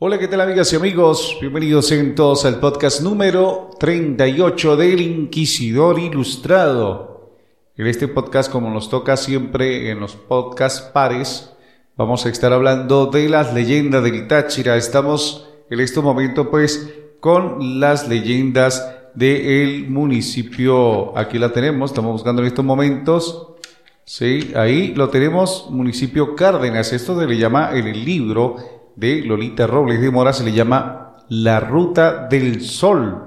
Hola, ¿qué tal amigas y amigos? Bienvenidos en todos al podcast número 38 del Inquisidor Ilustrado. En este podcast, como nos toca siempre en los podcasts pares, vamos a estar hablando de las leyendas del Táchira. Estamos en este momento pues con las leyendas del municipio. Aquí la tenemos, estamos buscando en estos momentos. Sí, ahí lo tenemos, municipio Cárdenas. Esto se le llama en el libro de Lolita Robles de Mora se le llama La Ruta del Sol.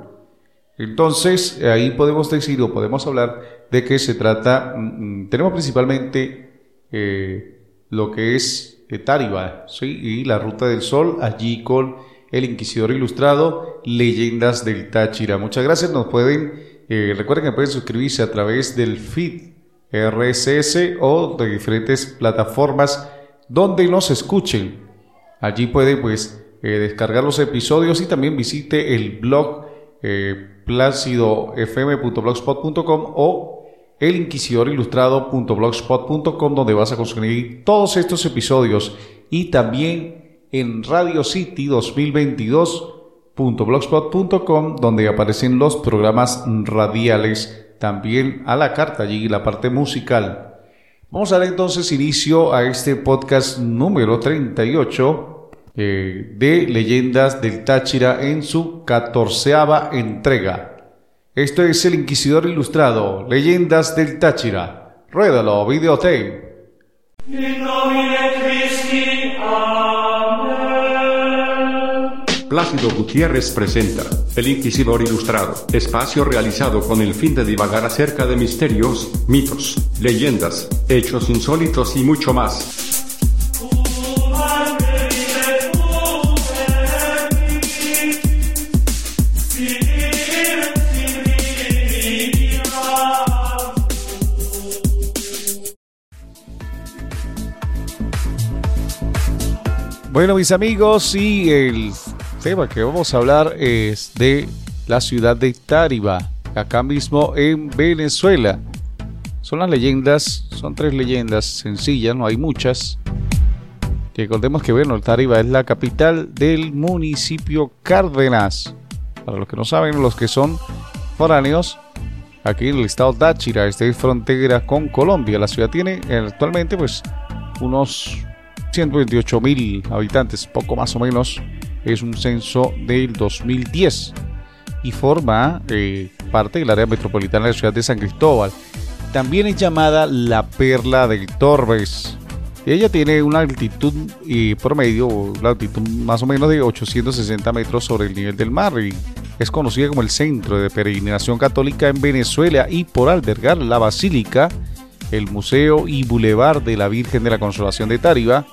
Entonces, ahí podemos decir o podemos hablar de que se trata, mm, mm, tenemos principalmente eh, lo que es Táriba, ¿sí? y la Ruta del Sol, allí con el Inquisidor Ilustrado, Leyendas del Táchira. Muchas gracias, nos pueden, eh, recuerden que pueden suscribirse a través del feed RSS o de diferentes plataformas donde nos escuchen. Allí puede pues eh, descargar los episodios y también visite el blog eh, placidofm.blogspot.com o elinquisidorillustrado.blogspot.com donde vas a conseguir todos estos episodios y también en Radio City 2022.blogspot.com donde aparecen los programas radiales también a la carta allí la parte musical. Vamos a dar entonces inicio a este podcast número 38 eh, de Leyendas del Táchira en su catorceava entrega. Esto es El Inquisidor Ilustrado, Leyendas del Táchira. Ruédalo, videotape. Plácido Gutiérrez presenta El Inquisidor Ilustrado, espacio realizado con el fin de divagar acerca de misterios, mitos, leyendas, hechos insólitos y mucho más. Bueno, mis amigos, y el tema que vamos a hablar es de la ciudad de Táriba, acá mismo en Venezuela. Son las leyendas, son tres leyendas sencillas, no hay muchas. Recordemos que, bueno, Táriba es la capital del municipio Cárdenas. Para los que no saben, los que son foráneos, aquí en el estado Táchira, este es frontera con Colombia. La ciudad tiene actualmente, pues, unos 128 mil habitantes, poco más o menos, es un censo del 2010 y forma eh, parte del área metropolitana de la ciudad de San Cristóbal. También es llamada la Perla del Torbes. Ella tiene una altitud y promedio, la altitud más o menos de 860 metros sobre el nivel del mar y es conocida como el centro de peregrinación católica en Venezuela y por albergar la basílica el Museo y Boulevard de la Virgen de la Consolación de Táriba.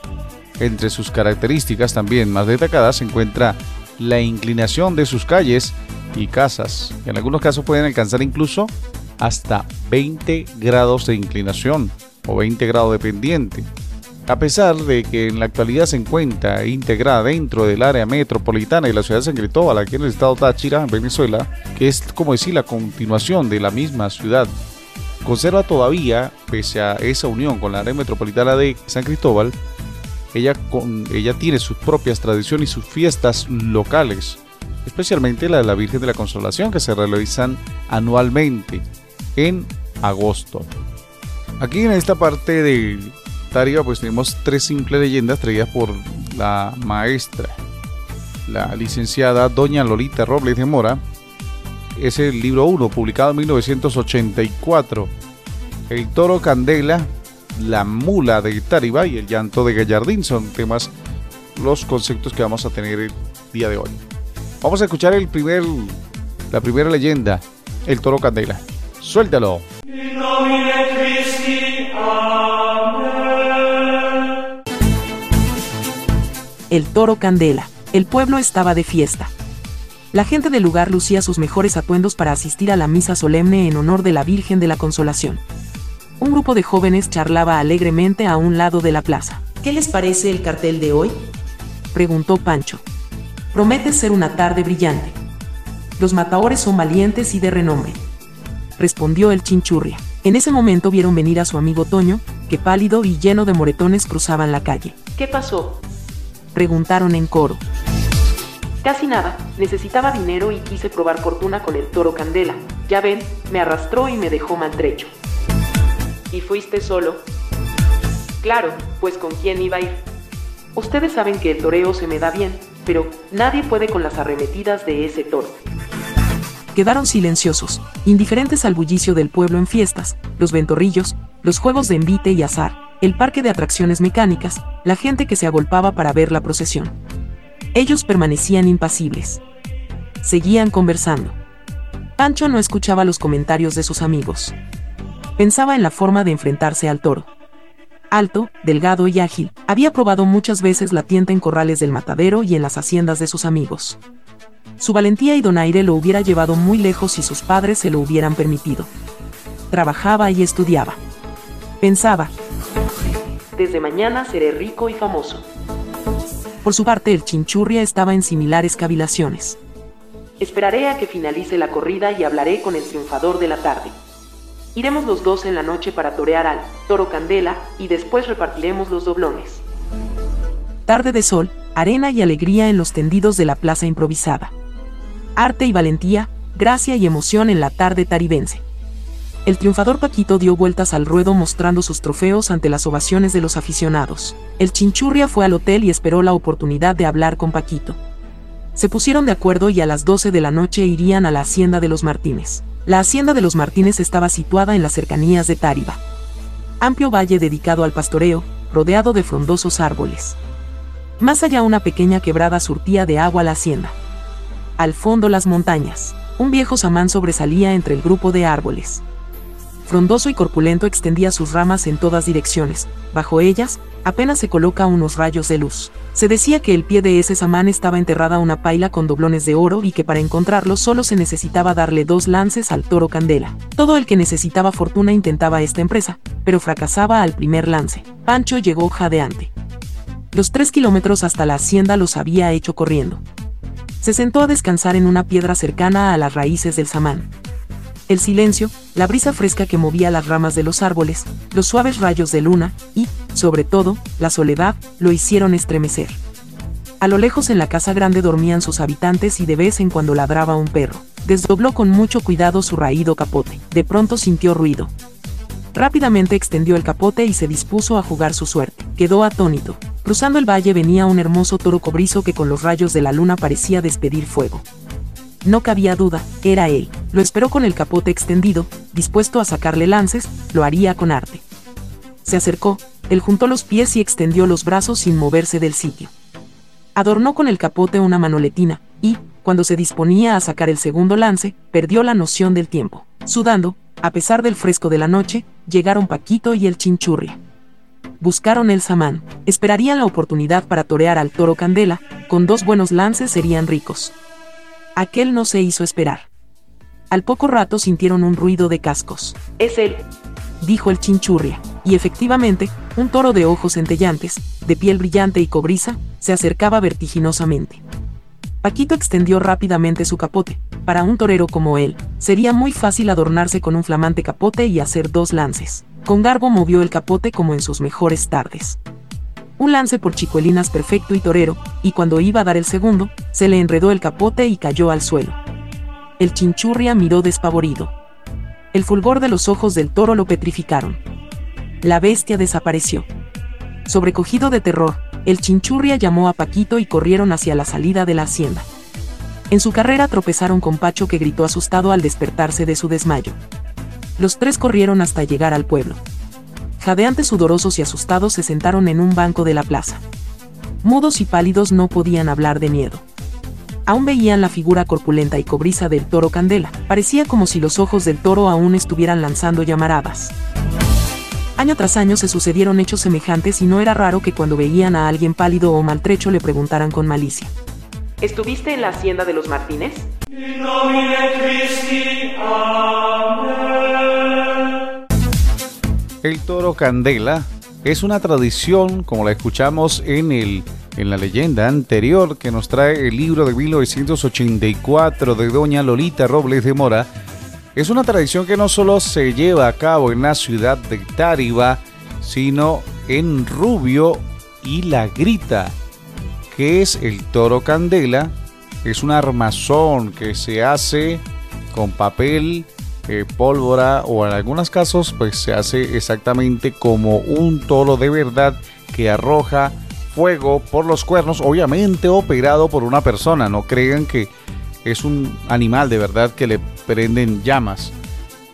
Entre sus características también más destacadas se encuentra la inclinación de sus calles y casas, que en algunos casos pueden alcanzar incluso hasta 20 grados de inclinación o 20 grados de pendiente. A pesar de que en la actualidad se encuentra integrada dentro del área metropolitana de la ciudad de San Cristóbal, aquí en el estado Táchira, Venezuela, que es como decir la continuación de la misma ciudad conserva todavía, pese a esa unión con la área metropolitana de San Cristóbal, ella, con, ella tiene sus propias tradiciones y sus fiestas locales, especialmente la de la Virgen de la Consolación, que se realizan anualmente en agosto. Aquí en esta parte de Tariga pues tenemos tres simples leyendas traídas por la maestra, la licenciada Doña Lolita Robles de Mora, es el libro 1, publicado en 1984. El toro Candela, la mula de Tariba y el llanto de Gallardín son temas, los conceptos que vamos a tener el día de hoy. Vamos a escuchar el primer, la primera leyenda, el toro Candela. Suéltalo. El toro Candela. El pueblo estaba de fiesta. La gente del lugar lucía sus mejores atuendos para asistir a la misa solemne en honor de la Virgen de la Consolación. Un grupo de jóvenes charlaba alegremente a un lado de la plaza. ¿Qué les parece el cartel de hoy? preguntó Pancho. Promete ser una tarde brillante. Los matadores son valientes y de renombre, respondió el chinchurria. En ese momento vieron venir a su amigo Toño, que pálido y lleno de moretones cruzaban la calle. ¿Qué pasó? Preguntaron en coro. Casi nada, necesitaba dinero y quise probar fortuna con el toro Candela. Ya ven, me arrastró y me dejó maltrecho. ¿Y fuiste solo? Claro, pues con quién iba a ir. Ustedes saben que el toreo se me da bien, pero nadie puede con las arremetidas de ese toro. Quedaron silenciosos, indiferentes al bullicio del pueblo en fiestas, los ventorrillos, los juegos de envite y azar, el parque de atracciones mecánicas, la gente que se agolpaba para ver la procesión. Ellos permanecían impasibles. Seguían conversando. Pancho no escuchaba los comentarios de sus amigos. Pensaba en la forma de enfrentarse al toro. Alto, delgado y ágil, había probado muchas veces la tienta en corrales del matadero y en las haciendas de sus amigos. Su valentía y donaire lo hubiera llevado muy lejos si sus padres se lo hubieran permitido. Trabajaba y estudiaba. Pensaba, desde mañana seré rico y famoso. Por su parte, el chinchurria estaba en similares cavilaciones. Esperaré a que finalice la corrida y hablaré con el triunfador de la tarde. Iremos los dos en la noche para torear al toro Candela y después repartiremos los doblones. Tarde de sol, arena y alegría en los tendidos de la plaza improvisada. Arte y valentía, gracia y emoción en la tarde taribense. El triunfador Paquito dio vueltas al ruedo mostrando sus trofeos ante las ovaciones de los aficionados. El chinchurria fue al hotel y esperó la oportunidad de hablar con Paquito. Se pusieron de acuerdo y a las 12 de la noche irían a la hacienda de los Martínez. La hacienda de los Martínez estaba situada en las cercanías de Táriba. Amplio valle dedicado al pastoreo, rodeado de frondosos árboles. Más allá una pequeña quebrada surtía de agua la hacienda. Al fondo las montañas. Un viejo samán sobresalía entre el grupo de árboles frondoso y corpulento extendía sus ramas en todas direcciones. Bajo ellas, apenas se coloca unos rayos de luz. Se decía que el pie de ese samán estaba enterrada una paila con doblones de oro y que para encontrarlo solo se necesitaba darle dos lances al toro candela. Todo el que necesitaba fortuna intentaba esta empresa, pero fracasaba al primer lance. Pancho llegó jadeante. Los tres kilómetros hasta la hacienda los había hecho corriendo. Se sentó a descansar en una piedra cercana a las raíces del samán. El silencio, la brisa fresca que movía las ramas de los árboles, los suaves rayos de luna y, sobre todo, la soledad, lo hicieron estremecer. A lo lejos en la casa grande dormían sus habitantes y de vez en cuando ladraba un perro. Desdobló con mucho cuidado su raído capote. De pronto sintió ruido. Rápidamente extendió el capote y se dispuso a jugar su suerte. Quedó atónito. Cruzando el valle venía un hermoso toro cobrizo que con los rayos de la luna parecía despedir fuego. No cabía duda, era él. Lo esperó con el capote extendido, dispuesto a sacarle lances, lo haría con arte. Se acercó, él juntó los pies y extendió los brazos sin moverse del sitio. Adornó con el capote una manoletina, y, cuando se disponía a sacar el segundo lance, perdió la noción del tiempo. Sudando, a pesar del fresco de la noche, llegaron Paquito y el chinchurri. Buscaron el samán, esperarían la oportunidad para torear al toro Candela, con dos buenos lances serían ricos. Aquel no se hizo esperar. Al poco rato sintieron un ruido de cascos. Es él, dijo el chinchurria, y efectivamente, un toro de ojos centellantes, de piel brillante y cobriza, se acercaba vertiginosamente. Paquito extendió rápidamente su capote. Para un torero como él, sería muy fácil adornarse con un flamante capote y hacer dos lances. Con garbo movió el capote como en sus mejores tardes un lance por Chicuelinas perfecto y torero, y cuando iba a dar el segundo, se le enredó el capote y cayó al suelo. El chinchurria miró despavorido. El fulgor de los ojos del toro lo petrificaron. La bestia desapareció. Sobrecogido de terror, el chinchurria llamó a Paquito y corrieron hacia la salida de la hacienda. En su carrera tropezaron con Pacho que gritó asustado al despertarse de su desmayo. Los tres corrieron hasta llegar al pueblo jadeantes sudorosos y asustados se sentaron en un banco de la plaza. Mudos y pálidos no podían hablar de miedo. Aún veían la figura corpulenta y cobriza del toro Candela. Parecía como si los ojos del toro aún estuvieran lanzando llamaradas. Año tras año se sucedieron hechos semejantes y no era raro que cuando veían a alguien pálido o maltrecho le preguntaran con malicia. ¿Estuviste en la hacienda de los Martínez? El toro candela es una tradición, como la escuchamos en, el, en la leyenda anterior que nos trae el libro de 1984 de doña Lolita Robles de Mora. Es una tradición que no solo se lleva a cabo en la ciudad de Táriba, sino en Rubio y La Grita, que es el toro candela es un armazón que se hace con papel, eh, pólvora o en algunos casos pues se hace exactamente como un toro de verdad que arroja fuego por los cuernos, obviamente operado por una persona, no crean que es un animal de verdad que le prenden llamas,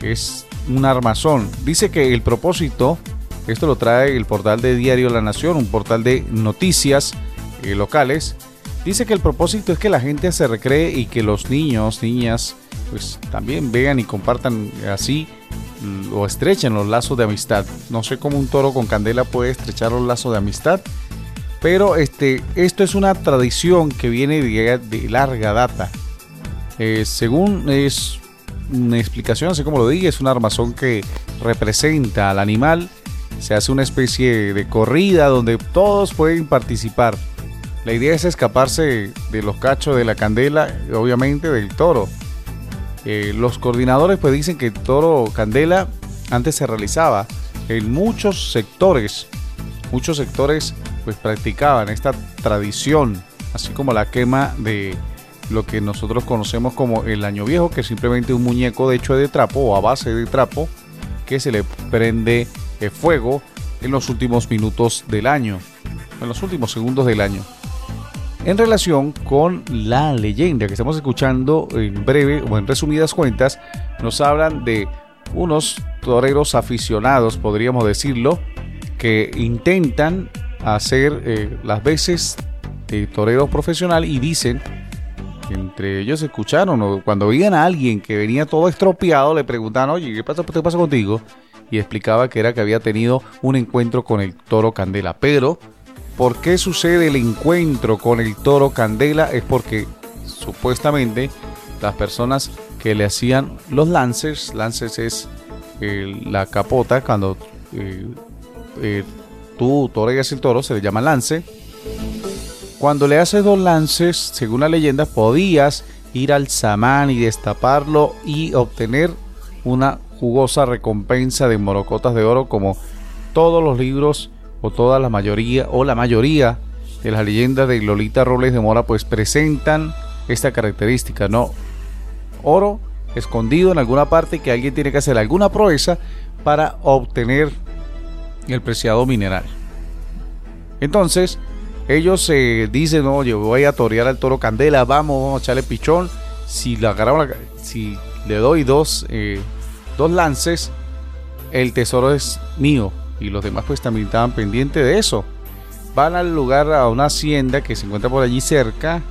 es un armazón. Dice que el propósito, esto lo trae el portal de Diario La Nación, un portal de noticias eh, locales, dice que el propósito es que la gente se recree y que los niños, niñas, pues también vean y compartan así o estrechen los lazos de amistad. No sé cómo un toro con candela puede estrechar los lazos de amistad, pero este, esto es una tradición que viene de, larga data. Eh, según es una explicación, así como lo dije, es un armazón que representa al animal. Se hace una especie de corrida donde todos pueden participar. La idea es escaparse de los cachos de la candela, obviamente del toro. Eh, los coordinadores pues dicen que el toro candela antes se realizaba en muchos sectores. Muchos sectores pues practicaban esta tradición, así como la quema de lo que nosotros conocemos como el año viejo, que es simplemente un muñeco de hecho de trapo o a base de trapo que se le prende eh, fuego en los últimos minutos del año, en los últimos segundos del año. En relación con la leyenda que estamos escuchando en breve o en resumidas cuentas, nos hablan de unos toreros aficionados, podríamos decirlo, que intentan hacer eh, las veces de torero profesional y dicen entre ellos escucharon, cuando veían a alguien que venía todo estropeado, le preguntaban, oye, ¿qué pasa, qué pasa contigo? Y explicaba que era que había tenido un encuentro con el toro Candela. Pero, ¿por qué sucede el encuentro con el toro Candela? Es porque supuestamente las personas que le hacían los lances, lances es la capota, cuando eh, eh, tú toreas el toro, se le llama lance cuando le haces dos lances, según la leyenda, podías ir al samán y destaparlo y obtener una jugosa recompensa de morocotas de oro como todos los libros o toda la mayoría o la mayoría de las leyendas de Lolita Robles de Mora pues presentan esta característica, ¿no? Oro escondido en alguna parte que alguien tiene que hacer alguna proeza para obtener el preciado mineral. Entonces, ellos se dicen, no, yo voy a torear al toro Candela, vamos, vamos a echarle pichón. Si le si le doy dos, eh, dos lances, el tesoro es mío. Y los demás pues también estaban pendientes de eso. Van al lugar, a una hacienda que se encuentra por allí cerca.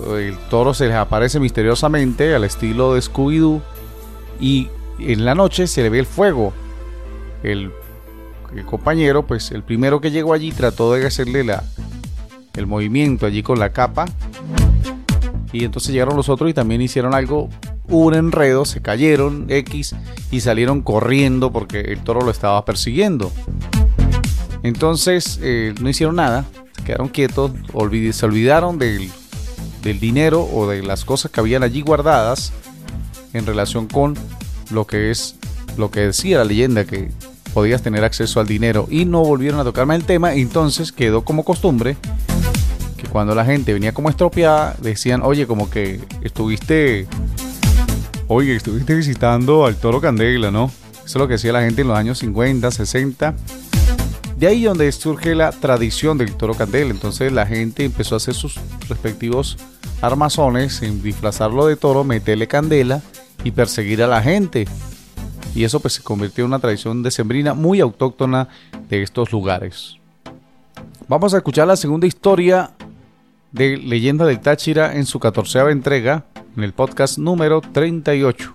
El toro se les aparece misteriosamente al estilo de Scooby-Doo. Y en la noche se le ve el fuego. El, el compañero, pues el primero que llegó allí trató de hacerle la, el movimiento allí con la capa. Y entonces llegaron los otros y también hicieron algo, un enredo, se cayeron X y salieron corriendo porque el toro lo estaba persiguiendo. Entonces eh, no hicieron nada, se quedaron quietos, se olvidaron del, del dinero o de las cosas que habían allí guardadas en relación con lo que es lo que decía la leyenda que podías tener acceso al dinero y no volvieron a tocarme el tema, entonces quedó como costumbre cuando la gente venía como estropeada, decían, oye, como que estuviste, oye, estuviste visitando al toro Candela, ¿no? Eso es lo que decía la gente en los años 50, 60. De ahí donde surge la tradición del toro Candela. Entonces la gente empezó a hacer sus respectivos armazones, en disfrazarlo de toro, meterle candela y perseguir a la gente. Y eso pues se convirtió en una tradición decembrina muy autóctona de estos lugares. Vamos a escuchar la segunda historia de Leyenda del Táchira en su catorceava entrega, en el podcast número 38.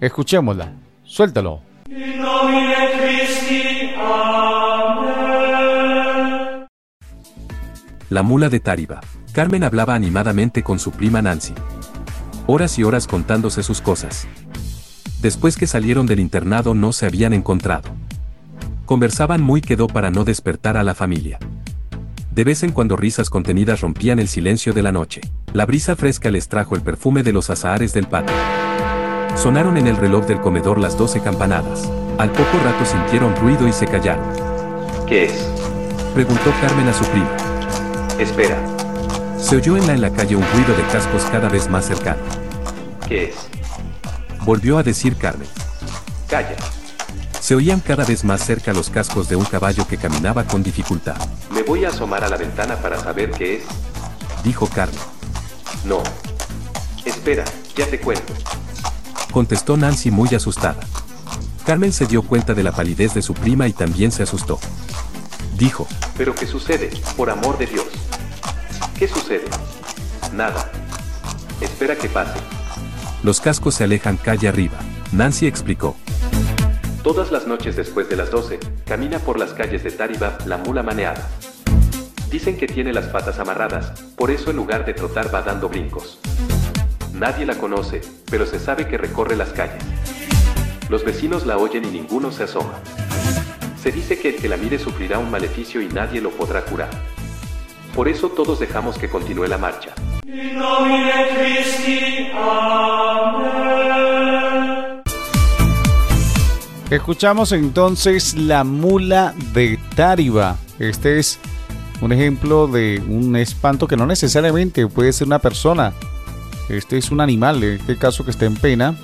Escuchémosla. Suéltalo. La mula de Tariba. Carmen hablaba animadamente con su prima Nancy. Horas y horas contándose sus cosas. Después que salieron del internado no se habían encontrado. Conversaban muy quedó para no despertar a la familia. De vez en cuando risas contenidas rompían el silencio de la noche. La brisa fresca les trajo el perfume de los azahares del patio. Sonaron en el reloj del comedor las doce campanadas. Al poco rato sintieron ruido y se callaron. ¿Qué es? Preguntó Carmen a su prima. Espera. Se oyó en la en la calle un ruido de cascos cada vez más cercano. ¿Qué es? Volvió a decir Carmen. Calla. Se oían cada vez más cerca los cascos de un caballo que caminaba con dificultad. Me voy a asomar a la ventana para saber qué es. Dijo Carmen. No. Espera, ya te cuento. Contestó Nancy muy asustada. Carmen se dio cuenta de la palidez de su prima y también se asustó. Dijo. ¿Pero qué sucede? Por amor de Dios. ¿Qué sucede? Nada. Espera que pase. Los cascos se alejan calle arriba. Nancy explicó. Todas las noches después de las 12, camina por las calles de Tariba la mula maneada. Dicen que tiene las patas amarradas, por eso en lugar de trotar va dando brincos. Nadie la conoce, pero se sabe que recorre las calles. Los vecinos la oyen y ninguno se asoma. Se dice que el que la mire sufrirá un maleficio y nadie lo podrá curar. Por eso todos dejamos que continúe la marcha. Escuchamos entonces La Mula de Tariba. Este es un ejemplo de un espanto que no necesariamente puede ser una persona. Este es un animal, en este caso que está en pena.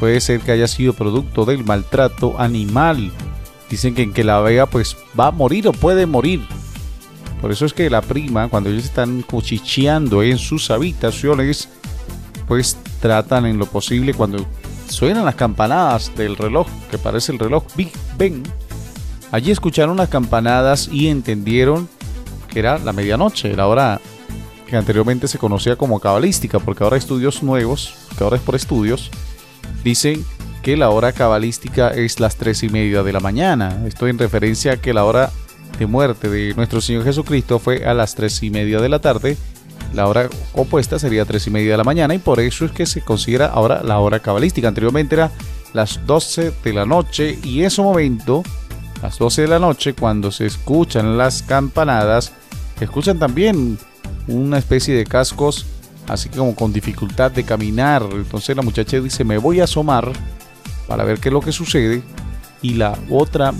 Puede ser que haya sido producto del maltrato animal. Dicen que en que la vea pues va a morir o puede morir. Por eso es que la prima, cuando ellos están cuchicheando en sus habitaciones, pues tratan en lo posible cuando suenan las campanadas del reloj, que parece el reloj Big Ben. Allí escucharon las campanadas y entendieron que era la medianoche, la hora que anteriormente se conocía como cabalística, porque ahora estudios nuevos, que ahora es por estudios, dicen que la hora cabalística es las tres y media de la mañana. Esto en referencia a que la hora de muerte de nuestro Señor Jesucristo fue a las tres y media de la tarde. La hora opuesta sería tres y media de la mañana y por eso es que se considera ahora la hora cabalística. Anteriormente era las 12 de la noche y ese momento, las 12 de la noche, cuando se escuchan las campanadas, se escuchan también una especie de cascos, así como con dificultad de caminar. Entonces la muchacha dice, me voy a asomar para ver qué es lo que sucede. Y la otra,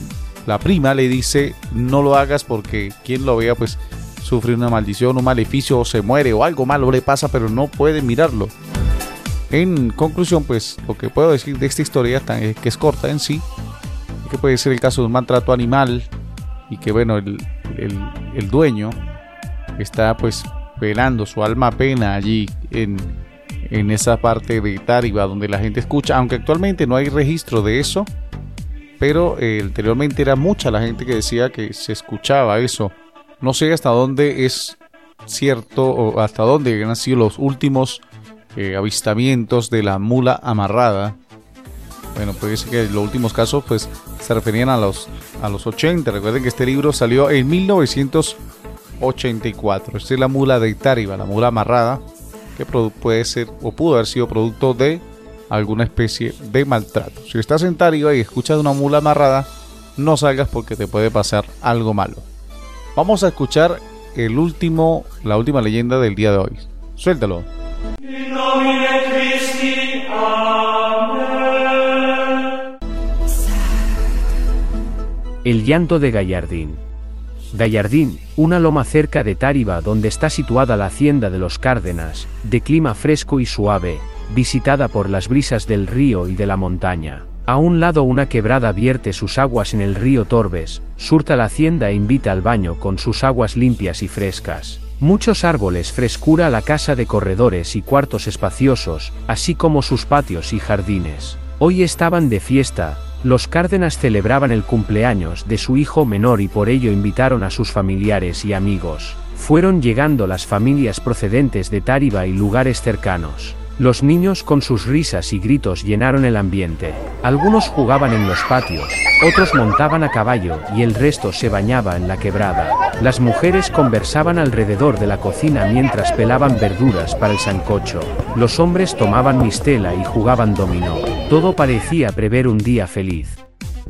la prima, le dice, no lo hagas porque quien lo vea, pues sufre una maldición, un maleficio, o se muere, o algo malo le pasa, pero no puede mirarlo. En conclusión, pues lo que puedo decir de esta historia, que es corta en sí, que puede ser el caso de un maltrato animal y que bueno, el, el, dueño está pues penando su alma pena allí en, en esa parte de Tariba donde la gente escucha, aunque actualmente no hay registro de eso, pero eh, anteriormente era mucha la gente que decía que se escuchaba eso. No sé hasta dónde es cierto o hasta dónde han sido los últimos eh, avistamientos de la mula amarrada. Bueno, puede ser que los últimos casos pues se referían a los, a los 80. Recuerden que este libro salió en 1984. Esta es la mula de Tariba, la mula amarrada, que puede ser o pudo haber sido producto de alguna especie de maltrato. Si estás en Tariba y escuchas una mula amarrada, no salgas porque te puede pasar algo malo. Vamos a escuchar el último, la última leyenda del día de hoy. Suéltalo. El llanto de Gallardín. Gallardín, una loma cerca de Táriba donde está situada la hacienda de los Cárdenas, de clima fresco y suave, visitada por las brisas del río y de la montaña. A un lado una quebrada vierte sus aguas en el río Torbes, surta la hacienda e invita al baño con sus aguas limpias y frescas. Muchos árboles frescura la casa de corredores y cuartos espaciosos, así como sus patios y jardines. Hoy estaban de fiesta, los Cárdenas celebraban el cumpleaños de su hijo menor y por ello invitaron a sus familiares y amigos. Fueron llegando las familias procedentes de Táriba y lugares cercanos. Los niños con sus risas y gritos llenaron el ambiente. Algunos jugaban en los patios, otros montaban a caballo y el resto se bañaba en la quebrada. Las mujeres conversaban alrededor de la cocina mientras pelaban verduras para el sancocho. Los hombres tomaban mistela y jugaban dominó. Todo parecía prever un día feliz.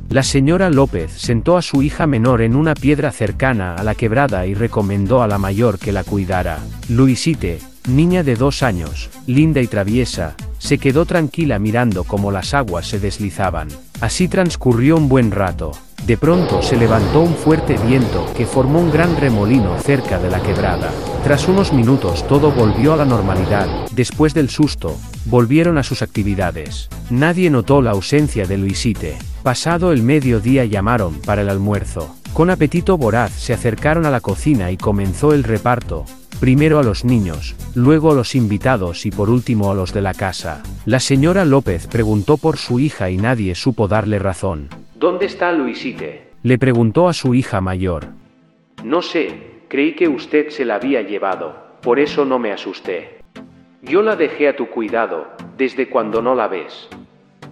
La señora López sentó a su hija menor en una piedra cercana a la quebrada y recomendó a la mayor que la cuidara. Luisite, niña de dos años, linda y traviesa, se quedó tranquila mirando cómo las aguas se deslizaban. Así transcurrió un buen rato. De pronto se levantó un fuerte viento que formó un gran remolino cerca de la quebrada. Tras unos minutos todo volvió a la normalidad. Después del susto, volvieron a sus actividades. Nadie notó la ausencia de Luisite. Pasado el mediodía llamaron para el almuerzo. Con apetito voraz se acercaron a la cocina y comenzó el reparto. Primero a los niños, luego a los invitados y por último a los de la casa. La señora López preguntó por su hija y nadie supo darle razón. ¿Dónde está Luisite? Le preguntó a su hija mayor. No sé, creí que usted se la había llevado, por eso no me asusté. Yo la dejé a tu cuidado, desde cuando no la ves.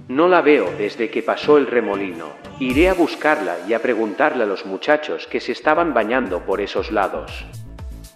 No la veo desde que pasó el remolino. Iré a buscarla y a preguntarle a los muchachos que se estaban bañando por esos lados.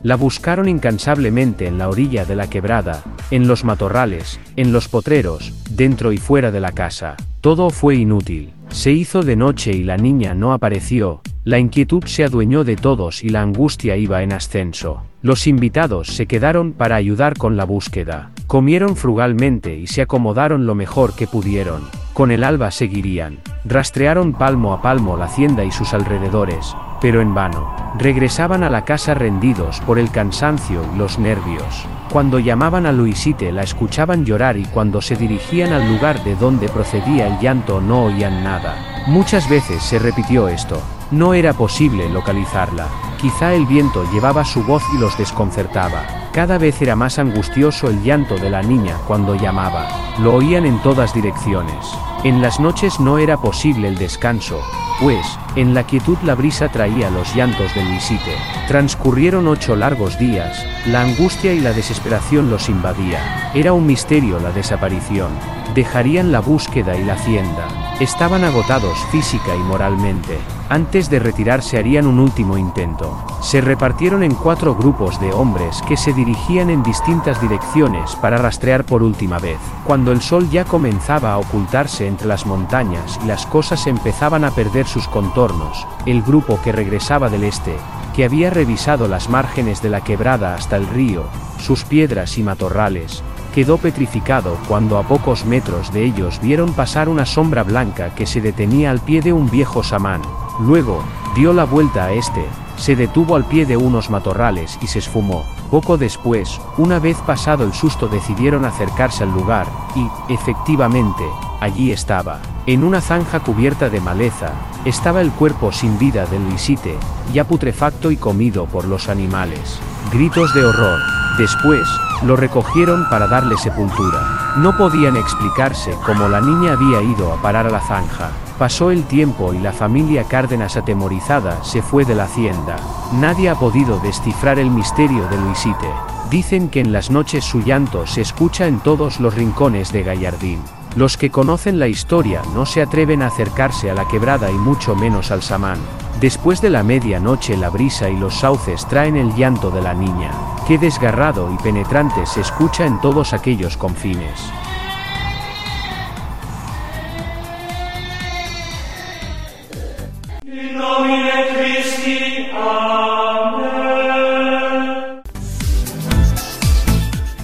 La buscaron incansablemente en la orilla de la quebrada, en los matorrales, en los potreros, dentro y fuera de la casa. Todo fue inútil. Se hizo de noche y la niña no apareció, la inquietud se adueñó de todos y la angustia iba en ascenso. Los invitados se quedaron para ayudar con la búsqueda. Comieron frugalmente y se acomodaron lo mejor que pudieron. Con el alba seguirían. Rastrearon palmo a palmo la hacienda y sus alrededores, pero en vano. Regresaban a la casa rendidos por el cansancio y los nervios. Cuando llamaban a Luisite la escuchaban llorar y cuando se dirigían al lugar de donde procedía el llanto no oían nada. Muchas veces se repitió esto. No era posible localizarla. Quizá el viento llevaba su voz y los desconcertaba. Cada vez era más angustioso el llanto de la niña cuando llamaba. Lo oían en todas direcciones. En las noches no era posible el descanso, pues, en la quietud la brisa traía los llantos de Luisite. Transcurrieron ocho largos días, la angustia y la desesperación los invadía. Era un misterio la desaparición. Dejarían la búsqueda y la hacienda. Estaban agotados física y moralmente. Antes de retirarse harían un último intento. Se repartieron en cuatro grupos de hombres que se dirigían en distintas direcciones para rastrear por última vez. Cuando el sol ya comenzaba a ocultarse entre las montañas y las cosas empezaban a perder sus contornos, el grupo que regresaba del este, que había revisado las márgenes de la quebrada hasta el río, sus piedras y matorrales, quedó petrificado cuando a pocos metros de ellos vieron pasar una sombra blanca que se detenía al pie de un viejo samán. Luego, dio la vuelta a este, se detuvo al pie de unos matorrales y se esfumó. Poco después, una vez pasado el susto decidieron acercarse al lugar, y, efectivamente, allí estaba. En una zanja cubierta de maleza, estaba el cuerpo sin vida de Luisite, ya putrefacto y comido por los animales. Gritos de horror. Después, lo recogieron para darle sepultura. No podían explicarse cómo la niña había ido a parar a la zanja. Pasó el tiempo y la familia Cárdenas atemorizada se fue de la hacienda. Nadie ha podido descifrar el misterio de Luisite. Dicen que en las noches su llanto se escucha en todos los rincones de Gallardín. Los que conocen la historia no se atreven a acercarse a la quebrada y mucho menos al samán. Después de la medianoche la brisa y los sauces traen el llanto de la niña. Qué desgarrado y penetrante se escucha en todos aquellos confines.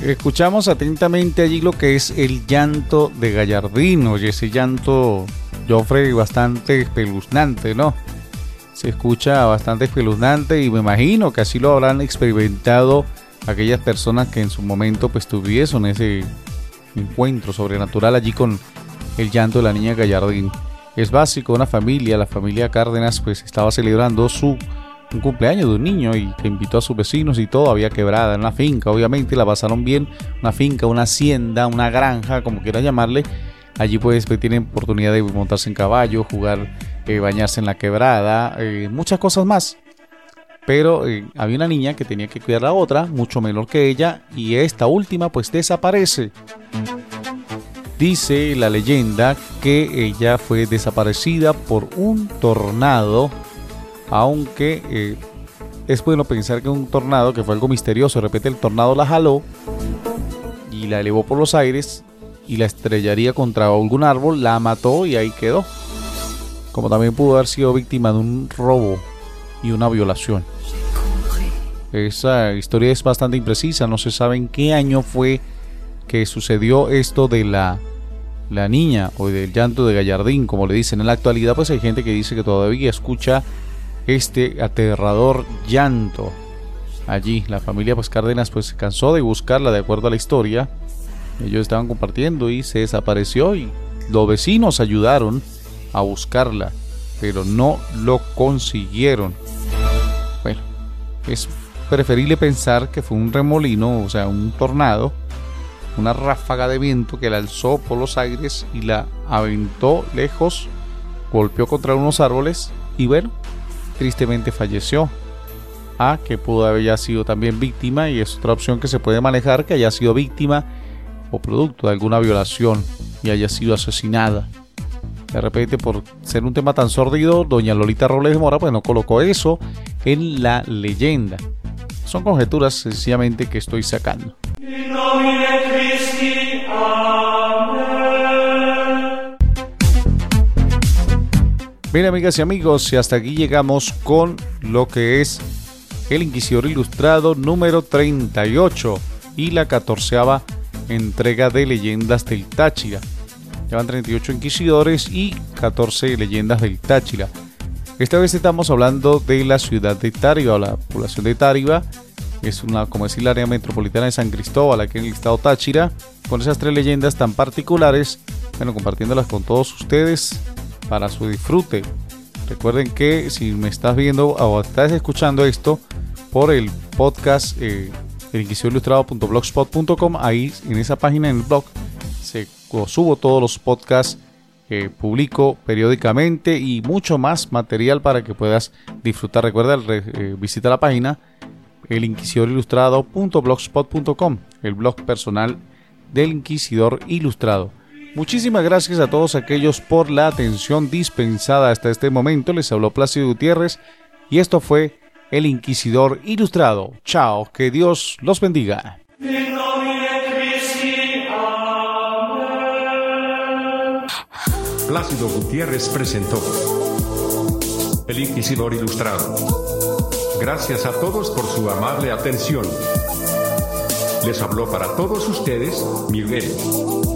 Escuchamos atentamente allí lo que es el llanto de Gallardino y ese llanto, Joffre, bastante espeluznante, ¿no? Se escucha bastante espeluznante y me imagino que así lo habrán experimentado aquellas personas que en su momento pues tuvieron ese encuentro sobrenatural allí con el llanto de la niña Gallardín. Es básico, una familia, la familia Cárdenas pues estaba celebrando su cumpleaños de un niño y que invitó a sus vecinos y todo, había quebrada en una finca, obviamente la pasaron bien, una finca, una hacienda, una granja, como quiera llamarle. Allí pues, pues tienen oportunidad de montarse en caballo, jugar, eh, bañarse en la quebrada, eh, muchas cosas más. Pero eh, había una niña que tenía que cuidar a otra, mucho menor que ella, y esta última pues desaparece. Dice la leyenda que ella fue desaparecida por un tornado aunque es bueno pensar que un tornado, que fue algo misterioso, de repente el tornado la jaló y la elevó por los aires y la estrellaría contra algún árbol, la mató y ahí quedó. Como también pudo haber sido víctima de un robo y una violación. Esa historia es bastante imprecisa, no se sabe en qué año fue que sucedió esto de la la niña o del llanto de Gallardín, como le dicen en la actualidad, pues hay gente que dice que todavía escucha este aterrador llanto. Allí la familia pues Cárdenas pues se cansó de buscarla de acuerdo a la historia. Ellos estaban compartiendo y se desapareció y los vecinos ayudaron a buscarla, pero no lo consiguieron. Bueno, es preferible pensar que fue un remolino, o sea, un tornado, una ráfaga de viento que la alzó por los aires y la aventó lejos, golpeó contra unos árboles y bueno, tristemente falleció. A que pudo haber sido también víctima y es otra opción que se puede manejar que haya sido víctima o producto de alguna violación y haya sido asesinada. De repente, por ser un tema tan sordido, doña Lolita Robles de Mora pues no colocó eso en la leyenda. Son conjeturas sencillamente que estoy sacando. Bien, amigas y amigos, y hasta aquí llegamos con lo que es el Inquisidor Ilustrado número 38 y la catorceava entrega de Leyendas del Táchira. Llevan 38 inquisidores y 14 leyendas del Táchira. Esta vez estamos hablando de la ciudad de Táriba la población de Táriba. Es una, como decir, la área metropolitana de San Cristóbal, aquí en el estado Táchira, con esas tres leyendas tan particulares, bueno, compartiéndolas con todos ustedes para su disfrute. Recuerden que si me estás viendo o estás escuchando esto por el podcast eh, el ahí en esa página en el blog se subo todos los podcasts publico periódicamente y mucho más material para que puedas disfrutar. Recuerda, eh, visita la página elinquisidorilustrado.blogspot.com, el blog personal del Inquisidor Ilustrado. Muchísimas gracias a todos aquellos por la atención dispensada hasta este momento. Les habló Plácido Gutiérrez y esto fue El Inquisidor Ilustrado. Chao, que Dios los bendiga. Plácido Gutiérrez presentó El Inquisidor Ilustrado. Gracias a todos por su amable atención. Les habló para todos ustedes Miguel.